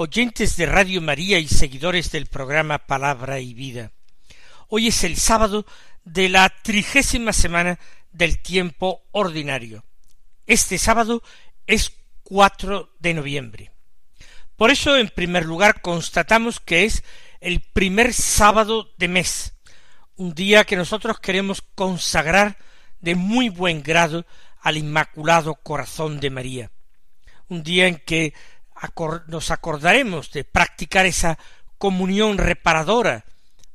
oyentes de Radio María y seguidores del programa Palabra y Vida. Hoy es el sábado de la trigésima semana del tiempo ordinario. Este sábado es 4 de noviembre. Por eso, en primer lugar, constatamos que es el primer sábado de mes, un día que nosotros queremos consagrar de muy buen grado al Inmaculado Corazón de María, un día en que nos acordaremos de practicar esa comunión reparadora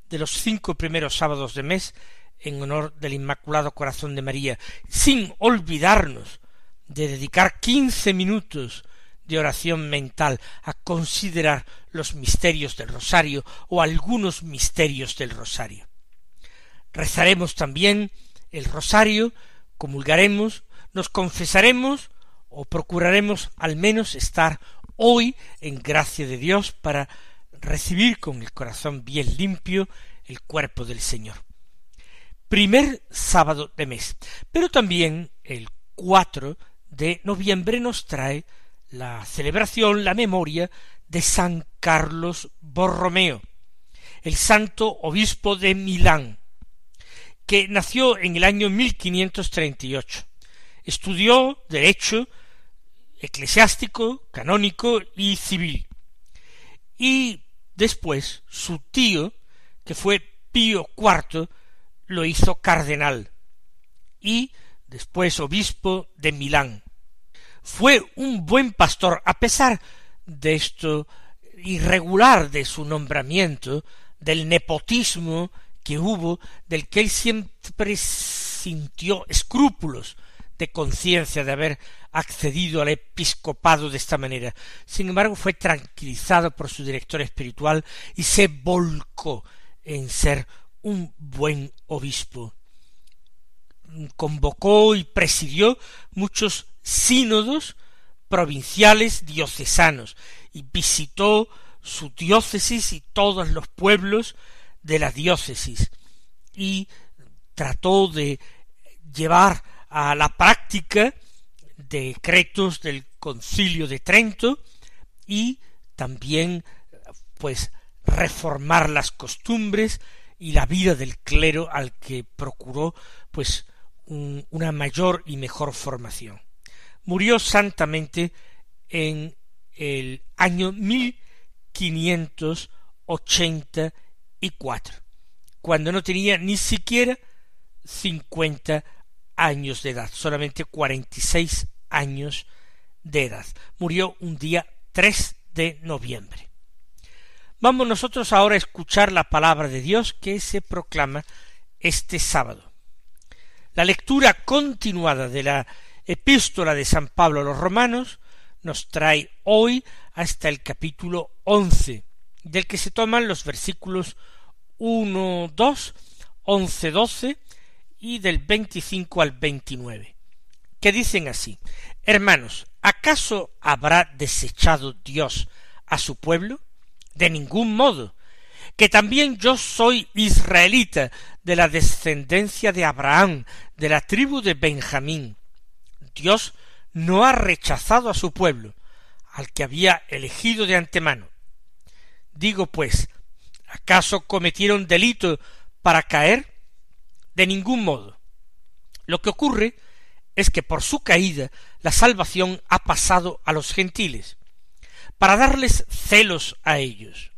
de los cinco primeros sábados de mes en honor del Inmaculado Corazón de María, sin olvidarnos de dedicar quince minutos de oración mental a considerar los misterios del rosario o algunos misterios del rosario. Rezaremos también el rosario, comulgaremos, nos confesaremos o procuraremos al menos estar hoy en gracia de Dios para recibir con el corazón bien limpio el cuerpo del Señor. Primer sábado de mes. Pero también el 4 de noviembre nos trae la celebración, la memoria de San Carlos Borromeo, el santo obispo de Milán, que nació en el año 1538. Estudió derecho eclesiástico, canónico y civil. Y después su tío, que fue Pío IV, lo hizo cardenal y después obispo de Milán. Fue un buen pastor, a pesar de esto irregular de su nombramiento, del nepotismo que hubo, del que él siempre sintió escrúpulos de conciencia de haber accedido al episcopado de esta manera. Sin embargo, fue tranquilizado por su director espiritual y se volcó en ser un buen obispo. Convocó y presidió muchos sínodos provinciales diocesanos y visitó su diócesis y todos los pueblos de la diócesis y trató de llevar a la práctica decretos del concilio de Trento y también pues reformar las costumbres y la vida del clero al que procuró pues una mayor y mejor formación. Murió santamente en el año mil quinientos ochenta y cuatro, cuando no tenía ni siquiera cincuenta años de edad, solamente cuarenta y seis años de edad. Murió un día 3 de noviembre. Vamos nosotros ahora a escuchar la palabra de Dios que se proclama este sábado. La lectura continuada de la epístola de San Pablo a los romanos nos trae hoy hasta el capítulo once, del que se toman los versículos uno, dos, once, doce y del veinticinco al veintinueve que dicen así Hermanos, ¿acaso habrá desechado Dios a su pueblo? De ningún modo. Que también yo soy israelita de la descendencia de Abraham, de la tribu de Benjamín. Dios no ha rechazado a su pueblo, al que había elegido de antemano. Digo pues, ¿acaso cometieron delito para caer? De ningún modo. Lo que ocurre es que por su caída la salvación ha pasado a los gentiles, para darles celos a ellos.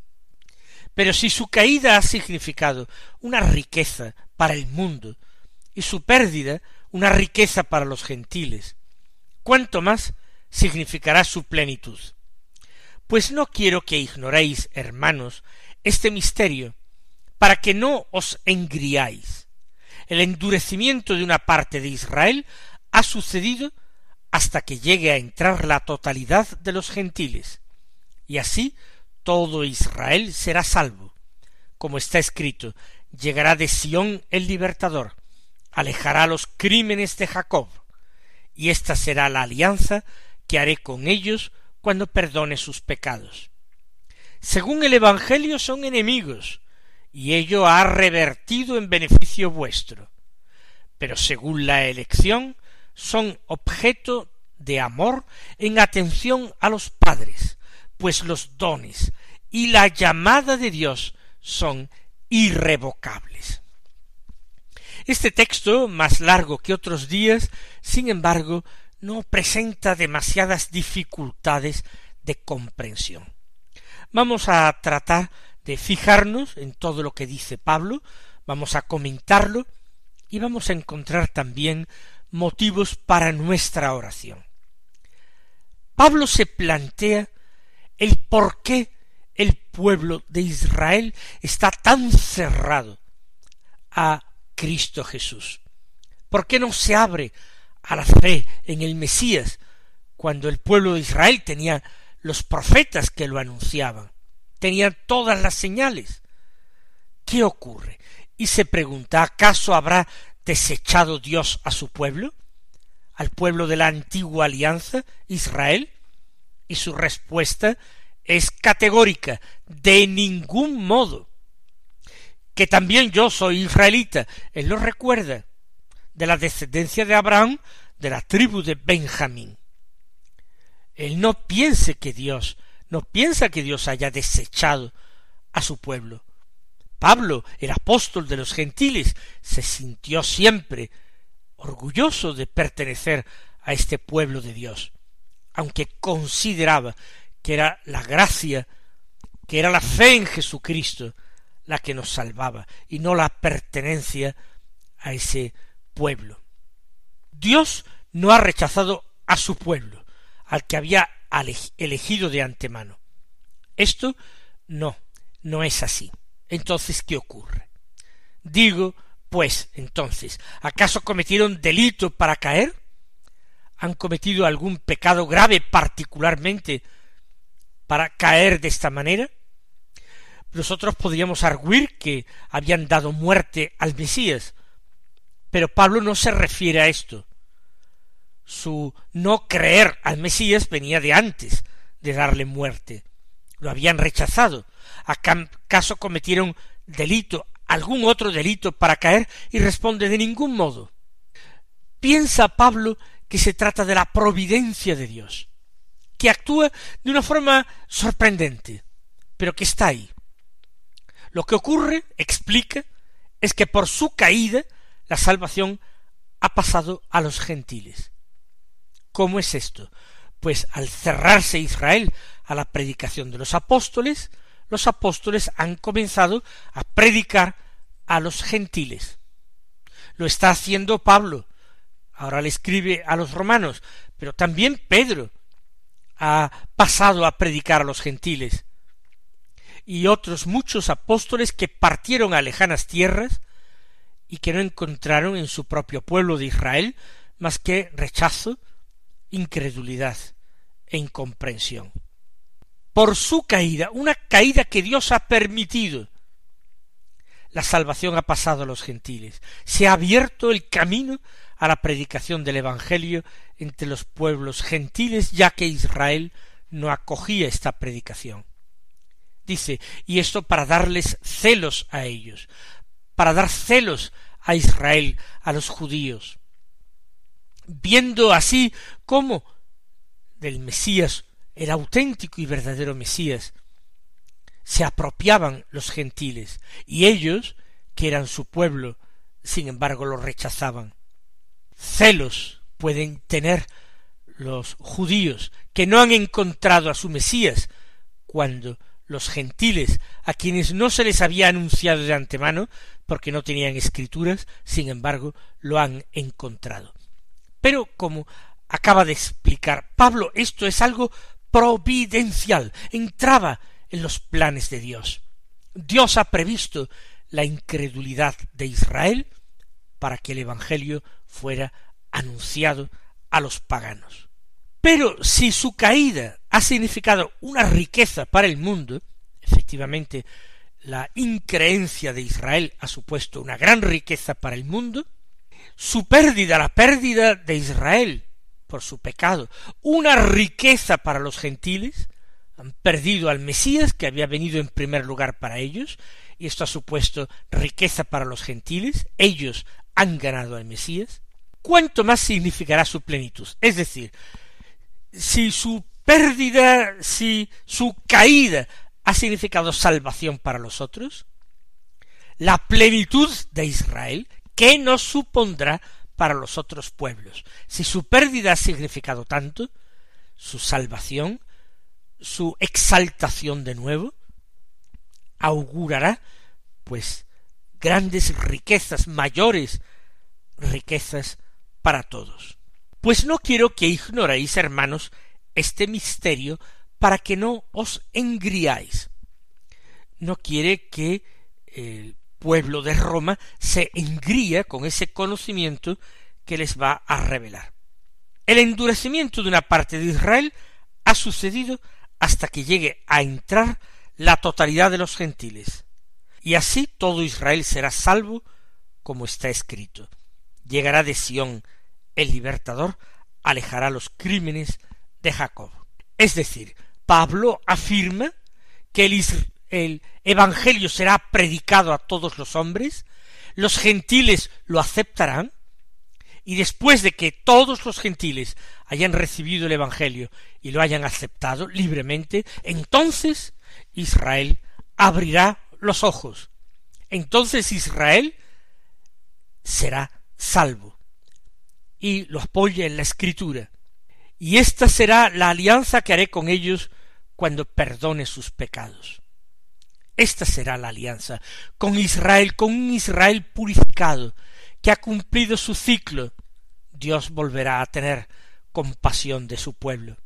Pero si su caída ha significado una riqueza para el mundo y su pérdida una riqueza para los gentiles, ¿cuánto más significará su plenitud? Pues no quiero que ignoréis, hermanos, este misterio, para que no os engriáis. El endurecimiento de una parte de Israel ha sucedido hasta que llegue a entrar la totalidad de los gentiles, y así todo Israel será salvo, como está escrito, llegará de Sión el libertador, alejará los crímenes de Jacob, y esta será la alianza que haré con ellos cuando perdone sus pecados. Según el Evangelio son enemigos, y ello ha revertido en beneficio vuestro. Pero según la elección son objeto de amor en atención a los padres, pues los dones y la llamada de Dios son irrevocables. Este texto, más largo que otros días, sin embargo, no presenta demasiadas dificultades de comprensión. Vamos a tratar de fijarnos en todo lo que dice Pablo, vamos a comentarlo y vamos a encontrar también motivos para nuestra oración. Pablo se plantea el por qué el pueblo de Israel está tan cerrado a Cristo Jesús. ¿Por qué no se abre a la fe en el Mesías cuando el pueblo de Israel tenía los profetas que lo anunciaban? Tenían todas las señales. ¿Qué ocurre? Y se pregunta, ¿acaso habrá desechado Dios a su pueblo? ¿Al pueblo de la antigua alianza, Israel? Y su respuesta es categórica, de ningún modo. Que también yo soy israelita, él lo recuerda, de la descendencia de Abraham, de la tribu de Benjamín. Él no piense que Dios, no piensa que Dios haya desechado a su pueblo. Pablo, el apóstol de los gentiles, se sintió siempre orgulloso de pertenecer a este pueblo de Dios, aunque consideraba que era la gracia, que era la fe en Jesucristo la que nos salvaba y no la pertenencia a ese pueblo. Dios no ha rechazado a su pueblo, al que había elegido de antemano. Esto no, no es así. Entonces, ¿qué ocurre? Digo, pues, entonces, ¿acaso cometieron delito para caer? ¿Han cometido algún pecado grave particularmente para caer de esta manera? Nosotros podríamos arguir que habían dado muerte al Mesías, pero Pablo no se refiere a esto. Su no creer al Mesías venía de antes de darle muerte. Lo habían rechazado. ¿Acaso cometieron delito, algún otro delito para caer? Y responde de ningún modo. Piensa Pablo que se trata de la providencia de Dios que actúa de una forma sorprendente, pero que está ahí. Lo que ocurre, explica, es que por su caída la salvación ha pasado a los gentiles. ¿Cómo es esto? Pues al cerrarse Israel a la predicación de los apóstoles, los apóstoles han comenzado a predicar a los gentiles. Lo está haciendo Pablo, ahora le escribe a los romanos, pero también Pedro, ha pasado a predicar a los gentiles, y otros muchos apóstoles que partieron a lejanas tierras y que no encontraron en su propio pueblo de Israel más que rechazo, incredulidad e incomprensión. Por su caída, una caída que Dios ha permitido, la salvación ha pasado a los gentiles, se ha abierto el camino a la predicación del Evangelio entre los pueblos gentiles, ya que Israel no acogía esta predicación. Dice, y esto para darles celos a ellos, para dar celos a Israel, a los judíos, viendo así cómo del Mesías, el auténtico y verdadero Mesías, se apropiaban los gentiles, y ellos, que eran su pueblo, sin embargo lo rechazaban. Celos pueden tener los judíos que no han encontrado a su Mesías cuando los gentiles a quienes no se les había anunciado de antemano porque no tenían escrituras, sin embargo, lo han encontrado. Pero como acaba de explicar Pablo, esto es algo providencial, entraba en los planes de Dios. Dios ha previsto la incredulidad de Israel para que el Evangelio fuera anunciado a los paganos. Pero si su caída ha significado una riqueza para el mundo, efectivamente la increencia de Israel ha supuesto una gran riqueza para el mundo, su pérdida, la pérdida de Israel por su pecado, una riqueza para los gentiles, han perdido al Mesías que había venido en primer lugar para ellos, y esto ha supuesto riqueza para los gentiles, ellos han ganado al Mesías, ¿cuánto más significará su plenitud? Es decir, si su pérdida, si su caída ha significado salvación para los otros, la plenitud de Israel, ¿qué nos supondrá para los otros pueblos? Si su pérdida ha significado tanto, su salvación, su exaltación de nuevo, augurará, pues, grandes riquezas, mayores riquezas para todos. Pues no quiero que ignoréis, hermanos, este misterio para que no os engriáis. No quiere que el pueblo de Roma se engría con ese conocimiento que les va a revelar. El endurecimiento de una parte de Israel ha sucedido hasta que llegue a entrar la totalidad de los gentiles. Y así todo Israel será salvo, como está escrito. Llegará de Sión el libertador, alejará los crímenes de Jacob. Es decir, Pablo afirma que el, el Evangelio será predicado a todos los hombres, los gentiles lo aceptarán, y después de que todos los gentiles hayan recibido el Evangelio y lo hayan aceptado libremente, entonces Israel abrirá los ojos. Entonces Israel será salvo. Y lo apoya en la escritura. Y esta será la alianza que haré con ellos cuando perdone sus pecados. Esta será la alianza con Israel, con un Israel purificado, que ha cumplido su ciclo. Dios volverá a tener compasión de su pueblo.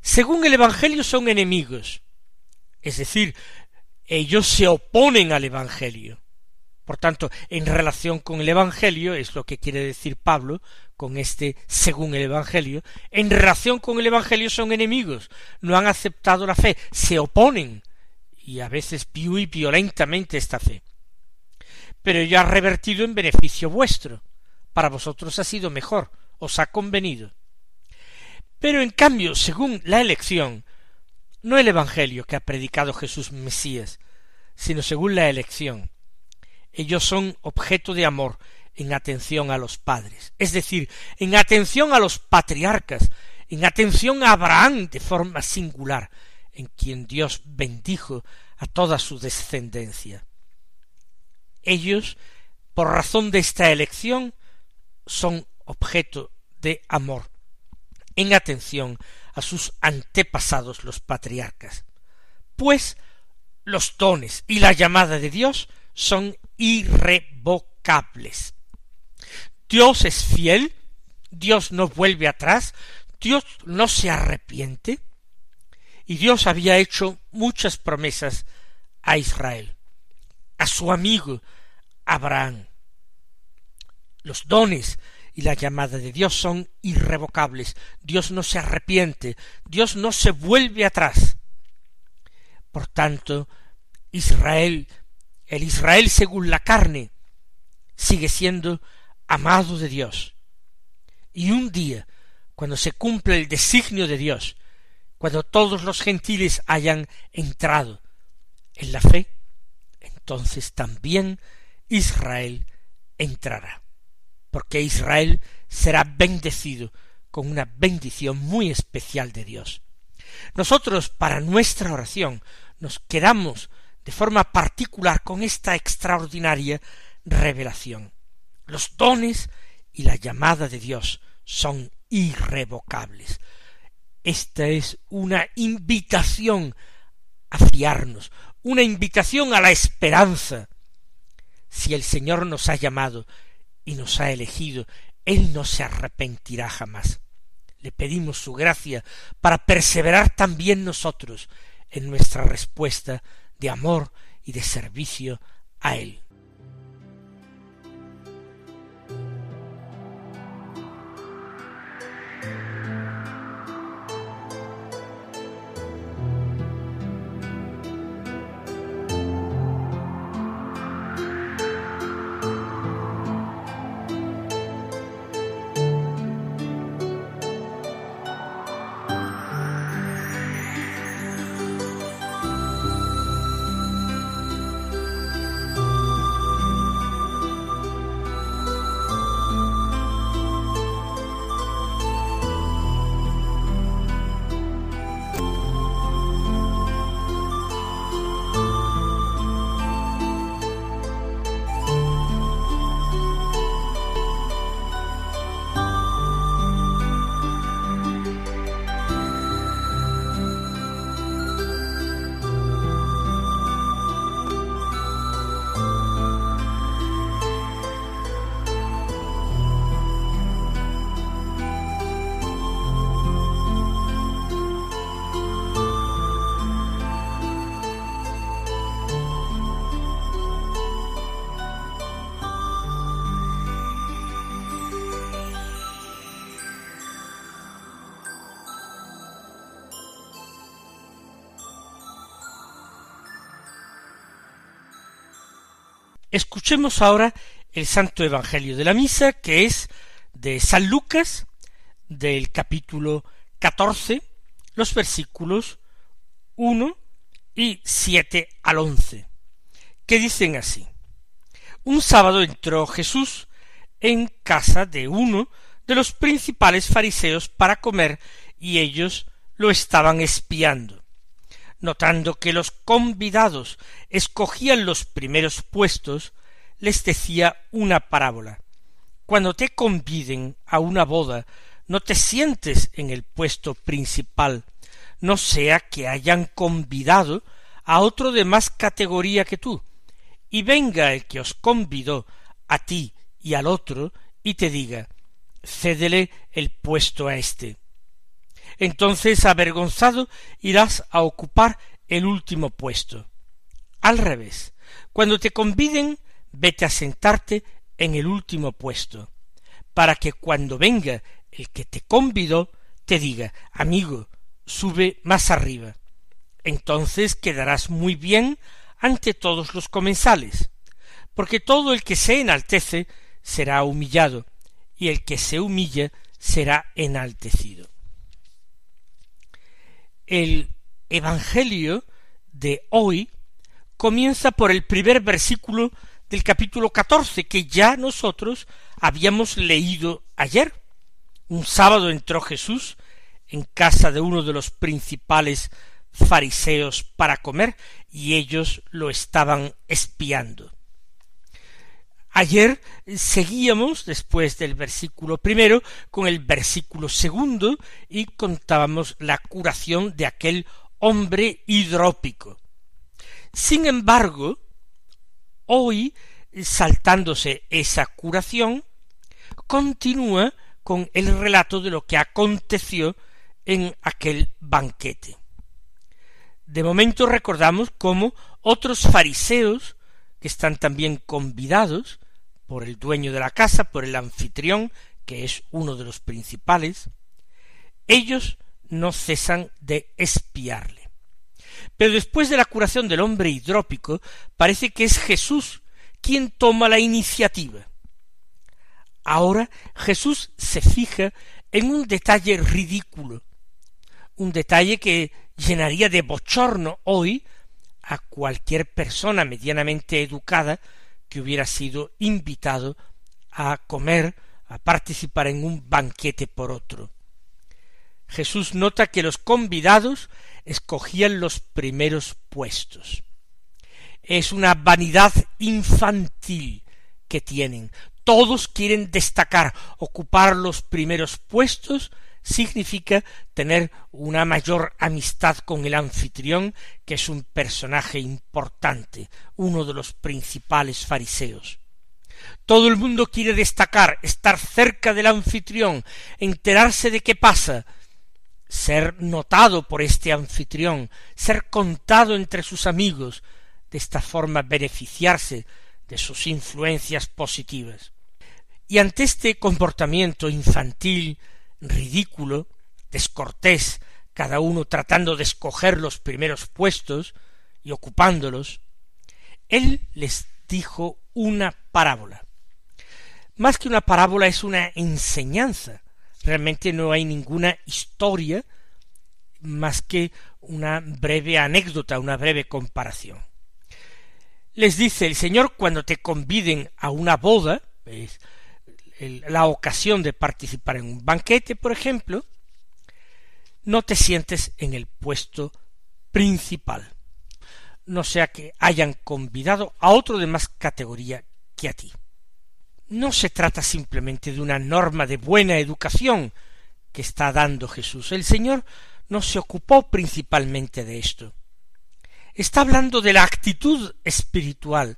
Según el Evangelio son enemigos, es decir, ellos se oponen al Evangelio. Por tanto, en relación con el Evangelio, es lo que quiere decir Pablo con este según el Evangelio, en relación con el Evangelio son enemigos, no han aceptado la fe, se oponen, y a veces y violentamente esta fe. Pero ya ha revertido en beneficio vuestro, para vosotros ha sido mejor, os ha convenido. Pero en cambio, según la elección, no el Evangelio que ha predicado Jesús Mesías, sino según la elección, ellos son objeto de amor en atención a los padres, es decir, en atención a los patriarcas, en atención a Abraham de forma singular, en quien Dios bendijo a toda su descendencia. Ellos, por razón de esta elección, son objeto de amor, en atención a sus antepasados los patriarcas, pues los dones y la llamada de Dios son irrevocables. Dios es fiel, Dios no vuelve atrás, Dios no se arrepiente, y Dios había hecho muchas promesas a Israel, a su amigo Abraham. Los dones y la llamada de Dios son irrevocables. Dios no se arrepiente, Dios no se vuelve atrás. Por tanto, Israel el Israel según la carne sigue siendo amado de Dios. Y un día, cuando se cumple el designio de Dios, cuando todos los gentiles hayan entrado en la fe, entonces también Israel entrará, porque Israel será bendecido con una bendición muy especial de Dios. Nosotros, para nuestra oración, nos quedamos de forma particular con esta extraordinaria revelación. Los dones y la llamada de Dios son irrevocables. Esta es una invitación a fiarnos, una invitación a la esperanza. Si el Señor nos ha llamado y nos ha elegido, Él no se arrepentirá jamás. Le pedimos su gracia para perseverar también nosotros en nuestra respuesta de amor y de servicio a Él. Escuchemos ahora el Santo Evangelio de la Misa, que es de San Lucas, del capítulo catorce, los versículos uno y siete al once, que dicen así. Un sábado entró Jesús en casa de uno de los principales fariseos para comer y ellos lo estaban espiando. Notando que los convidados escogían los primeros puestos, les decía una parábola. Cuando te conviden a una boda, no te sientes en el puesto principal, no sea que hayan convidado a otro de más categoría que tú, y venga el que os convidó a ti y al otro, y te diga cédele el puesto a éste. Entonces, avergonzado, irás a ocupar el último puesto. Al revés, cuando te conviden, vete a sentarte en el último puesto, para que cuando venga el que te convidó, te diga, amigo, sube más arriba. Entonces quedarás muy bien ante todos los comensales, porque todo el que se enaltece será humillado, y el que se humilla será enaltecido. El Evangelio de hoy comienza por el primer versículo del capítulo catorce que ya nosotros habíamos leído ayer. Un sábado entró Jesús en casa de uno de los principales fariseos para comer y ellos lo estaban espiando. Ayer seguíamos, después del versículo primero, con el versículo segundo y contábamos la curación de aquel hombre hidrópico. Sin embargo, hoy, saltándose esa curación, continúa con el relato de lo que aconteció en aquel banquete. De momento recordamos cómo otros fariseos, que están también convidados, por el dueño de la casa, por el anfitrión, que es uno de los principales, ellos no cesan de espiarle. Pero después de la curación del hombre hidrópico, parece que es Jesús quien toma la iniciativa. Ahora Jesús se fija en un detalle ridículo, un detalle que llenaría de bochorno hoy a cualquier persona medianamente educada que hubiera sido invitado a comer, a participar en un banquete por otro. Jesús nota que los convidados escogían los primeros puestos. Es una vanidad infantil que tienen. Todos quieren destacar, ocupar los primeros puestos significa tener una mayor amistad con el anfitrión, que es un personaje importante, uno de los principales fariseos. Todo el mundo quiere destacar, estar cerca del anfitrión, enterarse de qué pasa, ser notado por este anfitrión, ser contado entre sus amigos, de esta forma beneficiarse de sus influencias positivas. Y ante este comportamiento infantil, ridículo, descortés, cada uno tratando de escoger los primeros puestos y ocupándolos, él les dijo una parábola. Más que una parábola es una enseñanza. Realmente no hay ninguna historia más que una breve anécdota, una breve comparación. Les dice el Señor cuando te conviden a una boda, la ocasión de participar en un banquete, por ejemplo, no te sientes en el puesto principal, no sea que hayan convidado a otro de más categoría que a ti. No se trata simplemente de una norma de buena educación que está dando Jesús. El Señor no se ocupó principalmente de esto. Está hablando de la actitud espiritual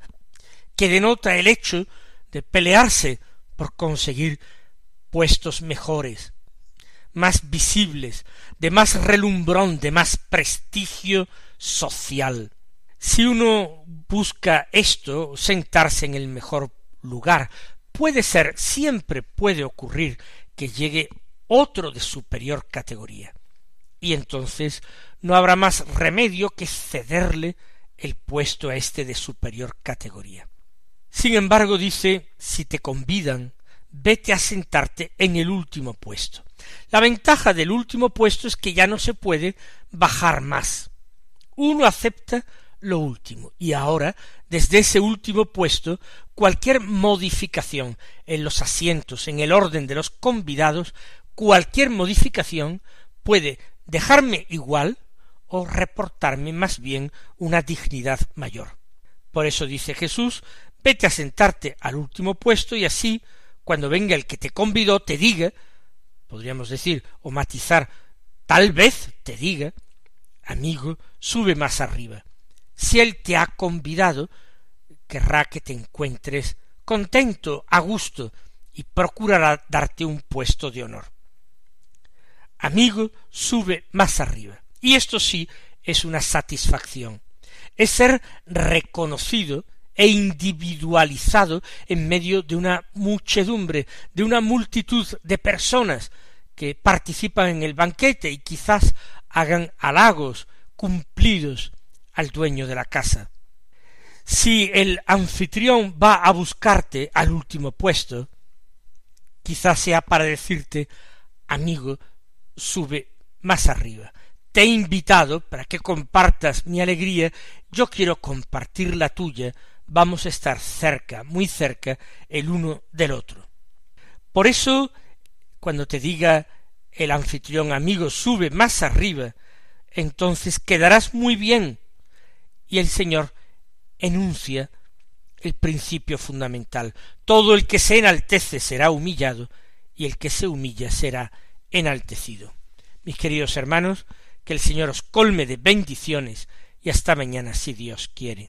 que denota el hecho de pelearse por conseguir puestos mejores, más visibles, de más relumbrón, de más prestigio social. Si uno busca esto, sentarse en el mejor lugar, puede ser, siempre puede ocurrir que llegue otro de superior categoría. Y entonces no habrá más remedio que cederle el puesto a este de superior categoría. Sin embargo, dice, si te convidan, vete a sentarte en el último puesto. La ventaja del último puesto es que ya no se puede bajar más. Uno acepta lo último y ahora, desde ese último puesto, cualquier modificación en los asientos, en el orden de los convidados, cualquier modificación puede dejarme igual o reportarme más bien una dignidad mayor. Por eso dice Jesús, vete a sentarte al último puesto y así, cuando venga el que te convidó, te diga, podríamos decir, o matizar, tal vez te diga, amigo, sube más arriba. Si él te ha convidado, querrá que te encuentres contento, a gusto, y procurará darte un puesto de honor. Amigo, sube más arriba. Y esto sí es una satisfacción. Es ser reconocido e individualizado en medio de una muchedumbre, de una multitud de personas que participan en el banquete y quizás hagan halagos cumplidos al dueño de la casa. Si el anfitrión va a buscarte al último puesto, quizás sea para decirte, amigo, sube más arriba. Te he invitado para que compartas mi alegría, yo quiero compartir la tuya, vamos a estar cerca, muy cerca, el uno del otro. Por eso, cuando te diga el anfitrión amigo, sube más arriba, entonces quedarás muy bien. Y el Señor enuncia el principio fundamental. Todo el que se enaltece será humillado, y el que se humilla será enaltecido. Mis queridos hermanos, que el Señor os colme de bendiciones y hasta mañana si Dios quiere.